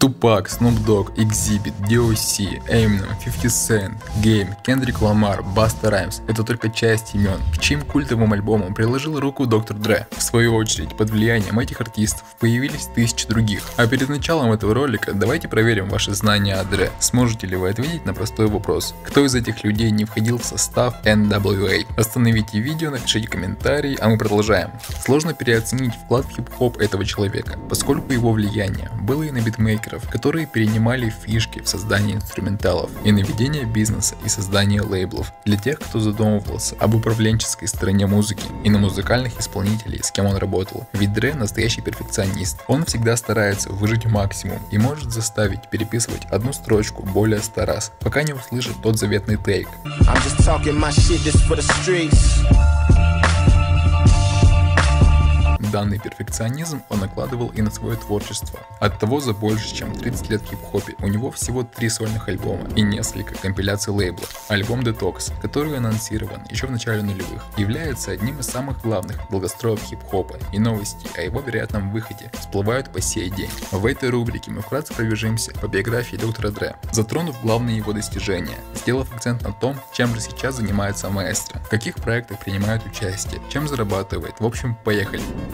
Тупак, Snoop Dogg, Exhibit, DOC, Eminem, 50 Cent, Game, Кендрик Ламар, Баста Раймс – это только часть имен, к чьим культовым альбомам приложил руку Доктор Дре. В свою очередь, под влиянием этих артистов появились тысячи других. А перед началом этого ролика давайте проверим ваши знания о Дре. Сможете ли вы ответить на простой вопрос, кто из этих людей не входил в состав NWA? Остановите видео, напишите комментарий, а мы продолжаем. Сложно переоценить вклад в хип-хоп этого человека, поскольку его влияние было и на битмейкер мейкеров, которые перенимали фишки в создании инструменталов и наведение бизнеса и создание лейблов для тех, кто задумывался об управленческой стороне музыки и на музыкальных исполнителей, с кем он работал. Ведь Дре настоящий перфекционист. Он всегда старается выжить максимум и может заставить переписывать одну строчку более ста раз, пока не услышит тот заветный тейк. I'm just talking my shit, this for the streets. Данный перфекционизм он накладывал и на свое творчество. От того за больше, чем 30 лет хип-хопе у него всего три сольных альбома и несколько компиляций лейблов. Альбом Detox, который анонсирован еще в начале нулевых, является одним из самых главных долгостроев хип-хопа, и новости о его вероятном выходе всплывают по сей день. В этой рубрике мы вкратце пробежимся по биографии доктора Дре, затронув главные его достижения, сделав акцент на том, чем же сейчас занимается маэстро, в каких проектах принимает участие, чем зарабатывает. В общем, поехали!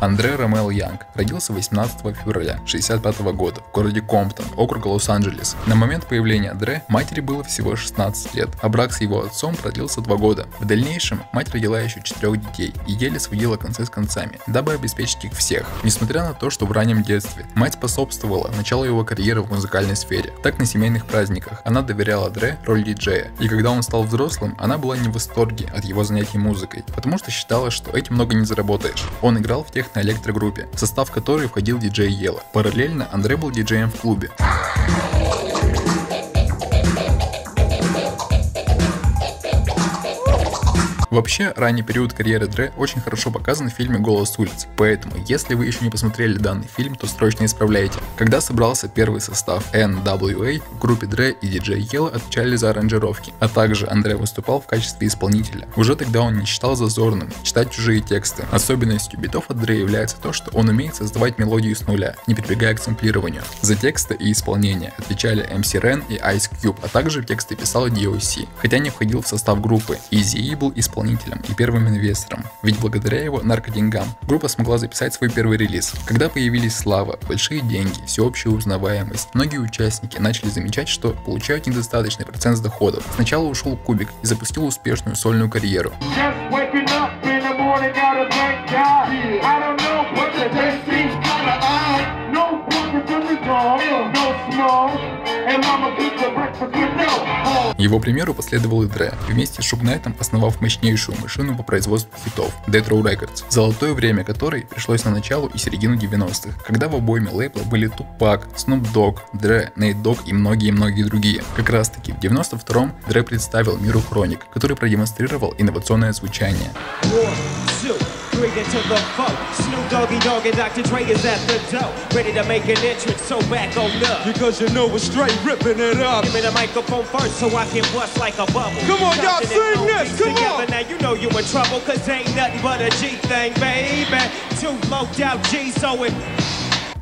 Андре Ромел Янг родился 18 февраля 1965 года в городе Комптон, округ Лос-Анджелес. На момент появления Андре матери было всего 16 лет, а брак с его отцом продлился 2 года. В дальнейшем мать родила еще четырех детей и еле сводила концы с концами, дабы обеспечить их всех. Несмотря на то, что в раннем детстве мать способствовала началу его карьеры в музыкальной сфере, так на семейных праздниках она доверяла Дре роль диджея. И когда он стал взрослым, она была не в восторге от его занятий музыкой, потому что считала, что этим много не заработаешь. Он играл в тех на электрогруппе, в состав которой входил диджей Ела. Параллельно Андре был диджеем в клубе. Вообще, ранний период карьеры Дре очень хорошо показан в фильме «Голос улиц», поэтому, если вы еще не посмотрели данный фильм, то срочно исправляйте. Когда собрался первый состав NWA, в группе Дре и диджей Yellow отвечали за аранжировки, а также Андре выступал в качестве исполнителя. Уже тогда он не считал зазорным читать чужие тексты. Особенностью битов от Дре является то, что он умеет создавать мелодию с нуля, не прибегая к сэмплированию. За тексты и исполнение отвечали MC Ren и Ice Cube, а также тексты писал DOC, хотя не входил в состав группы. Easy был исполнителем исполнителем и первым инвестором, ведь благодаря его наркоденьгам группа смогла записать свой первый релиз. Когда появились слава, большие деньги, всеобщая узнаваемость, многие участники начали замечать, что получают недостаточный процент доходов. Сначала ушел Кубик и запустил успешную сольную карьеру. No его примеру последовал и Дре, вместе с Шугнайтом основав мощнейшую машину по производству хитов Death Row Records, золотое время которой пришлось на начало и середину 90-х, когда в обойме лейбла были Тупак, Snoop Dogg, Дре, Нейт Дог и многие-многие другие. Как раз таки в 92-м Дре представил миру Хроник, который продемонстрировал инновационное звучание. Three into the foe. Snoop Doggy Dogg and Dr. Dre is at the door. Ready to make an entrance, so back on up. Because you know we're straight ripping it up. Give me the microphone first so I can bust like a bubble. Come on, y'all sing this, come together, on. Now you know you in trouble, cause ain't nothing but a G thing, baby. Two low out G, so it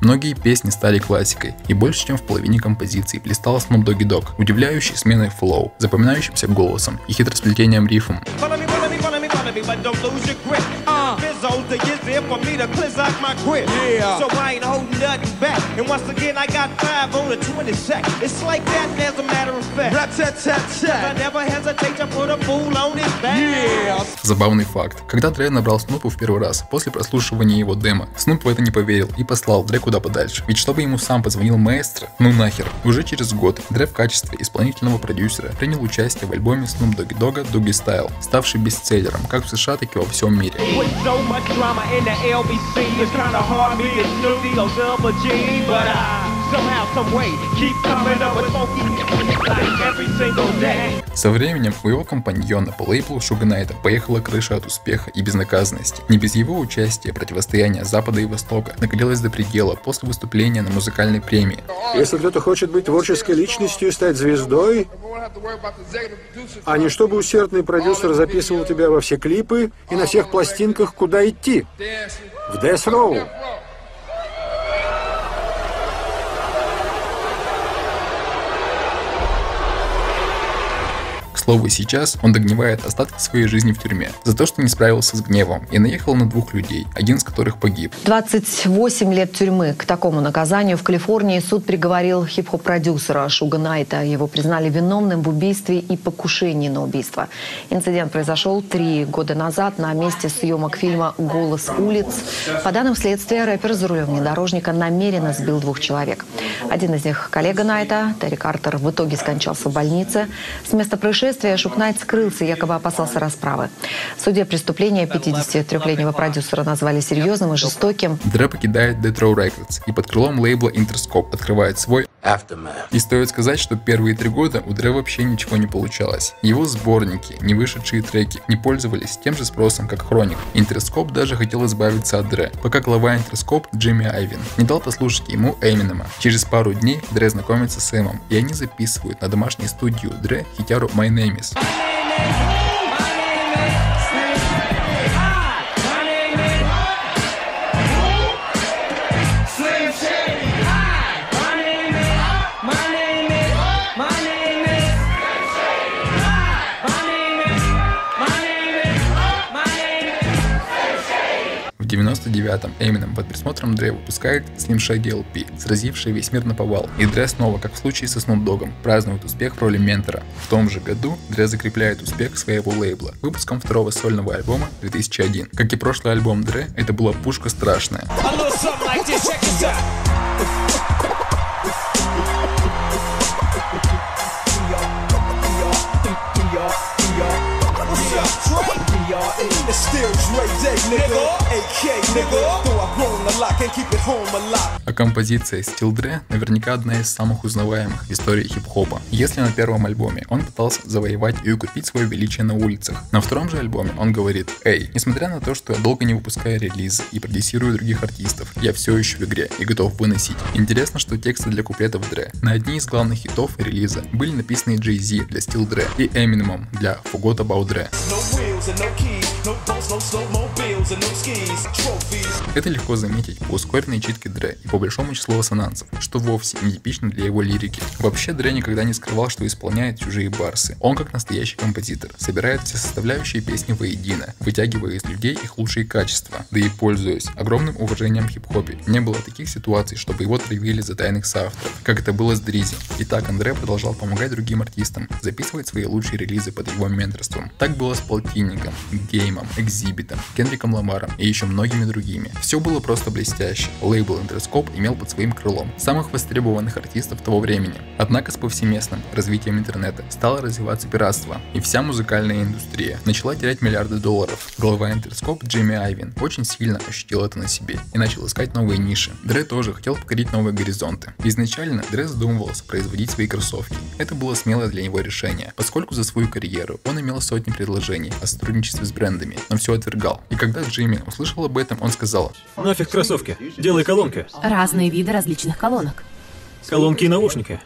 Многие песни стали классикой, и больше чем в половине композиций блистал Snoop Doggy Dogg, удивляющий сменой флоу, запоминающимся голосом и хитросплетением рифом. Follow me, follow me, follow me, follow me, but don't lose your grip. Uh. Bizzos to get there for me to cleanse out my grip. Yeah. So I ain't holding nothing back. And once again, I got five on the 20 sec. It's like that, as a matter of fact. Rat tat tat tat. I never hesitate to put a fool on his back. Yeah. Забавный факт. Когда Дре набрал Снупу в первый раз, после прослушивания его демо, Снуп в это не поверил и послал Дре куда подальше. Ведь чтобы ему сам позвонил маэстро, ну нахер. Уже через год Дре в качестве исполнительного продюсера принял участие в альбоме Snoop Doggy Dogg Doggy Style, ставший бестселлером как в США, так и во всем мире. so much drama in the LBC. It's kinda hard, me and Snoop D-O-double-G, but I... Со временем у его компаньона по лейблу Шуга Найта поехала крыша от успеха и безнаказанности. Не без его участия противостояние Запада и Востока накалилось до предела после выступления на музыкальной премии. Если кто-то хочет быть творческой личностью и стать звездой, а не чтобы усердный продюсер записывал тебя во все клипы и на всех пластинках, куда идти. В Death Row. Слову, сейчас он догнивает остатки своей жизни в тюрьме за то, что не справился с гневом и наехал на двух людей, один из которых погиб. 28 лет тюрьмы. К такому наказанию в Калифорнии суд приговорил хип-хоп-продюсера Шуга Найта. Его признали виновным в убийстве и покушении на убийство. Инцидент произошел три года назад на месте съемок фильма «Голос улиц». По данным следствия, рэпер за рулем внедорожника намеренно сбил двух человек. Один из них – коллега Найта, Терри Картер, в итоге скончался в больнице. С места происшествия Шук Найт скрылся, якобы опасался расправы. В суде преступления 53-летнего продюсера назвали серьезным и жестоким. Дре покидает Death Row Records и под крылом лейбла Interscope открывает свой. И стоит сказать, что первые три года у Дре вообще ничего не получалось. Его сборники, не вышедшие треки, не пользовались тем же спросом, как Хроник. Интерскоп даже хотел избавиться от Дре, пока глава Интерскоп Джимми Айвин не дал послушать ему Эминема. Через пару дней Дре знакомится с Эмом, и они записывают на домашней студии Дре хитяру My Name Is. В 99-м Эмином под присмотром Дре выпускает Slim Shady LP, сразивший весь мир на повал. И Дре снова, как в случае со Snoop Dogg'ом, празднует успех в роли ментора. В том же году Дре закрепляет успех своего лейбла выпуском второго сольного альбома 2001. Как и прошлый альбом Дре, это была пушка страшная. It's still Dre Day, nigga. AK, nigga. Though I've grown a lot, can't keep it home a lot. Композиция Still Dre наверняка одна из самых узнаваемых в истории хип-хопа. Если на первом альбоме он пытался завоевать и укрепить свое величие на улицах, на втором же альбоме он говорит «Эй, несмотря на то, что я долго не выпускаю релизы и продюсирую других артистов, я все еще в игре и готов выносить». Интересно, что тексты для куплетов Dre на одни из главных хитов релиза были написаны Jay-Z для Still Dre и Eminem для Forgot About Dre. Это легко заметить по ускоренной читке Дре и по большому числу ассонансов, что вовсе не типично для его лирики. Вообще Дре никогда не скрывал, что исполняет чужие барсы. Он как настоящий композитор, собирает все составляющие песни воедино, вытягивая из людей их лучшие качества. Да и пользуясь огромным уважением в хип-хопе, не было таких ситуаций, чтобы его травили за тайных соавторов, как это было с Дризи. И так Андре продолжал помогать другим артистам, записывать свои лучшие релизы под его менторством. Так было с Полтинником, Геймом, Экзибитом, Кендриком Ламаром и еще многими другими. Все было просто блестяще. Лейбл Interscope имел под своим крылом самых востребованных артистов того времени. Однако с повсеместным развитием интернета стало развиваться пиратство, и вся музыкальная индустрия начала терять миллиарды долларов. Глава Interscope Джимми Айвин очень сильно ощутил это на себе и начал искать новые ниши. Дре тоже хотел покорить новые горизонты. Изначально Дре задумывался производить свои кроссовки. Это было смелое для него решение, поскольку за свою карьеру он имел сотни предложений о сотрудничестве с брендами, но все отвергал. И когда Джимми услышал об этом, он сказал, Нафиг кроссовки, делай колонки. Разные виды различных колонок. Колонки и наушники.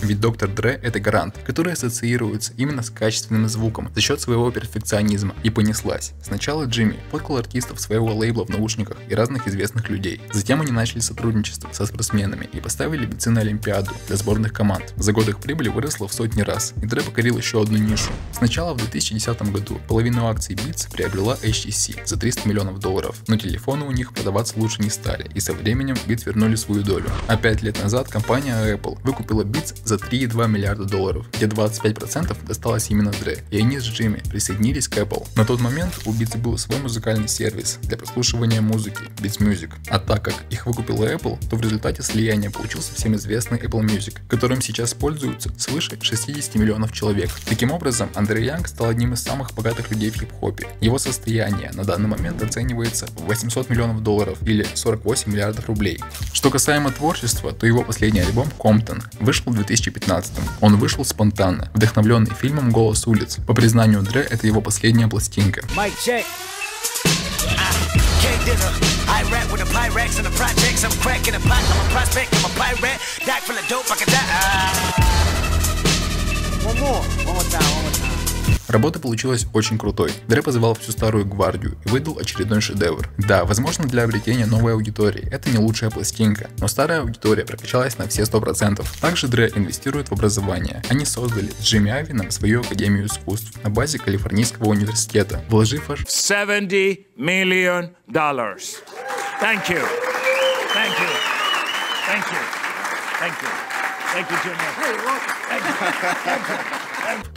Ведь Доктор Дре — это гарант, который ассоциируется именно с качественным звуком за счет своего перфекционизма. И понеслась. Сначала Джимми подкал артистов своего лейбла в наушниках и разных известных людей. Затем они начали сотрудничество со спортсменами и поставили бицы на Олимпиаду для сборных команд. За год их прибыль выросла в сотни раз, и Дре покорил еще одну нишу. Сначала в 2010 году половину акций Beats приобрела HTC за 300 миллионов долларов, но телефоны у них продаваться лучше не стали, и со временем Beats вернули свою долю. А пять лет назад компания Apple выкупила Beats за 3,2 миллиарда долларов, где 25% досталось именно Дре, и они с Джимми присоединились к Apple. На тот момент у Beats был свой музыкальный сервис для прослушивания музыки, Beats Music, а так как их выкупила Apple, то в результате слияния получился всем известный Apple Music, которым сейчас пользуются свыше 60 миллионов человек. Таким образом, Андрей Янг стал одним из самых богатых людей в хип-хопе. Его состояние на данный момент оценивается в 800 миллионов долларов или 48 миллиардов рублей. Что касаемо творчества, то его последний альбом Compton вышел в 2000 2015 Он вышел спонтанно, вдохновленный фильмом «Голос улиц». По признанию Дре, это его последняя пластинка. One more. One more time. One more time. Работа получилась очень крутой. Дре позвал всю старую гвардию и выдал очередной шедевр. Да, возможно для обретения новой аудитории это не лучшая пластинка, но старая аудитория прокачалась на все 100%. Также Дре инвестирует в образование. Они создали с Джимми Авином свою Академию искусств на базе Калифорнийского университета, вложив аж 70 million dollars. Thank you. Thank you. Thank you. Thank you. Thank you, Jimmy. Thank you.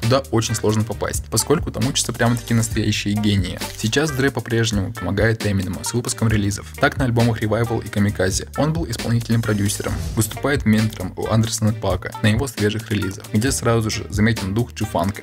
Туда очень сложно попасть, поскольку там учатся прямо такие настоящие гении. Сейчас Дре по-прежнему помогает Эминему с выпуском релизов. Так на альбомах Revival и Камиказе он был исполнительным продюсером, выступает ментором у Андерсона Пака на его свежих релизах, где сразу же заметен дух джуфанка.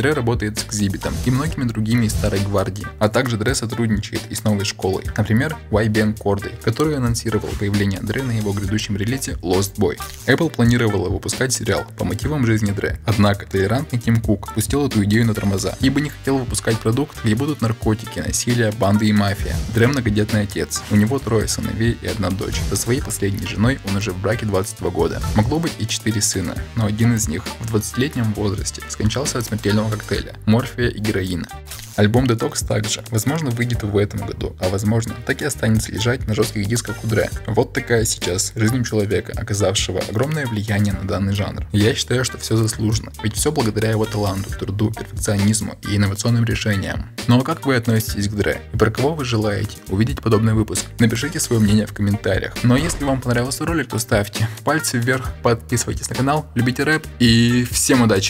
Андре работает с Экзибитом и многими другими из старой гвардии, а также Дре сотрудничает и с новой школой, например, YBN Corday, который анонсировал появление Дре на его грядущем релизе Lost Boy. Apple планировала выпускать сериал по мотивам жизни Дре, однако толерантный Тим Кук пустил эту идею на тормоза, ибо не хотел выпускать продукт, где будут наркотики, насилие, банды и мафия. Дре многодетный отец, у него трое сыновей и одна дочь. Со своей последней женой он уже в браке 22 года. Могло быть и четыре сына, но один из них в 20-летнем возрасте скончался от смертельного коктейля, морфия и героина. Альбом Detox также, возможно, выйдет в этом году, а возможно, так и останется лежать на жестких дисках у Дре. Вот такая сейчас жизнь человека, оказавшего огромное влияние на данный жанр. Я считаю, что все заслуженно, ведь все благодаря его таланту, труду, перфекционизму и инновационным решениям. Ну а как вы относитесь к Дре? И про кого вы желаете увидеть подобный выпуск? Напишите свое мнение в комментариях. Ну а если вам понравился ролик, то ставьте пальцы вверх, подписывайтесь на канал, любите рэп и всем удачи!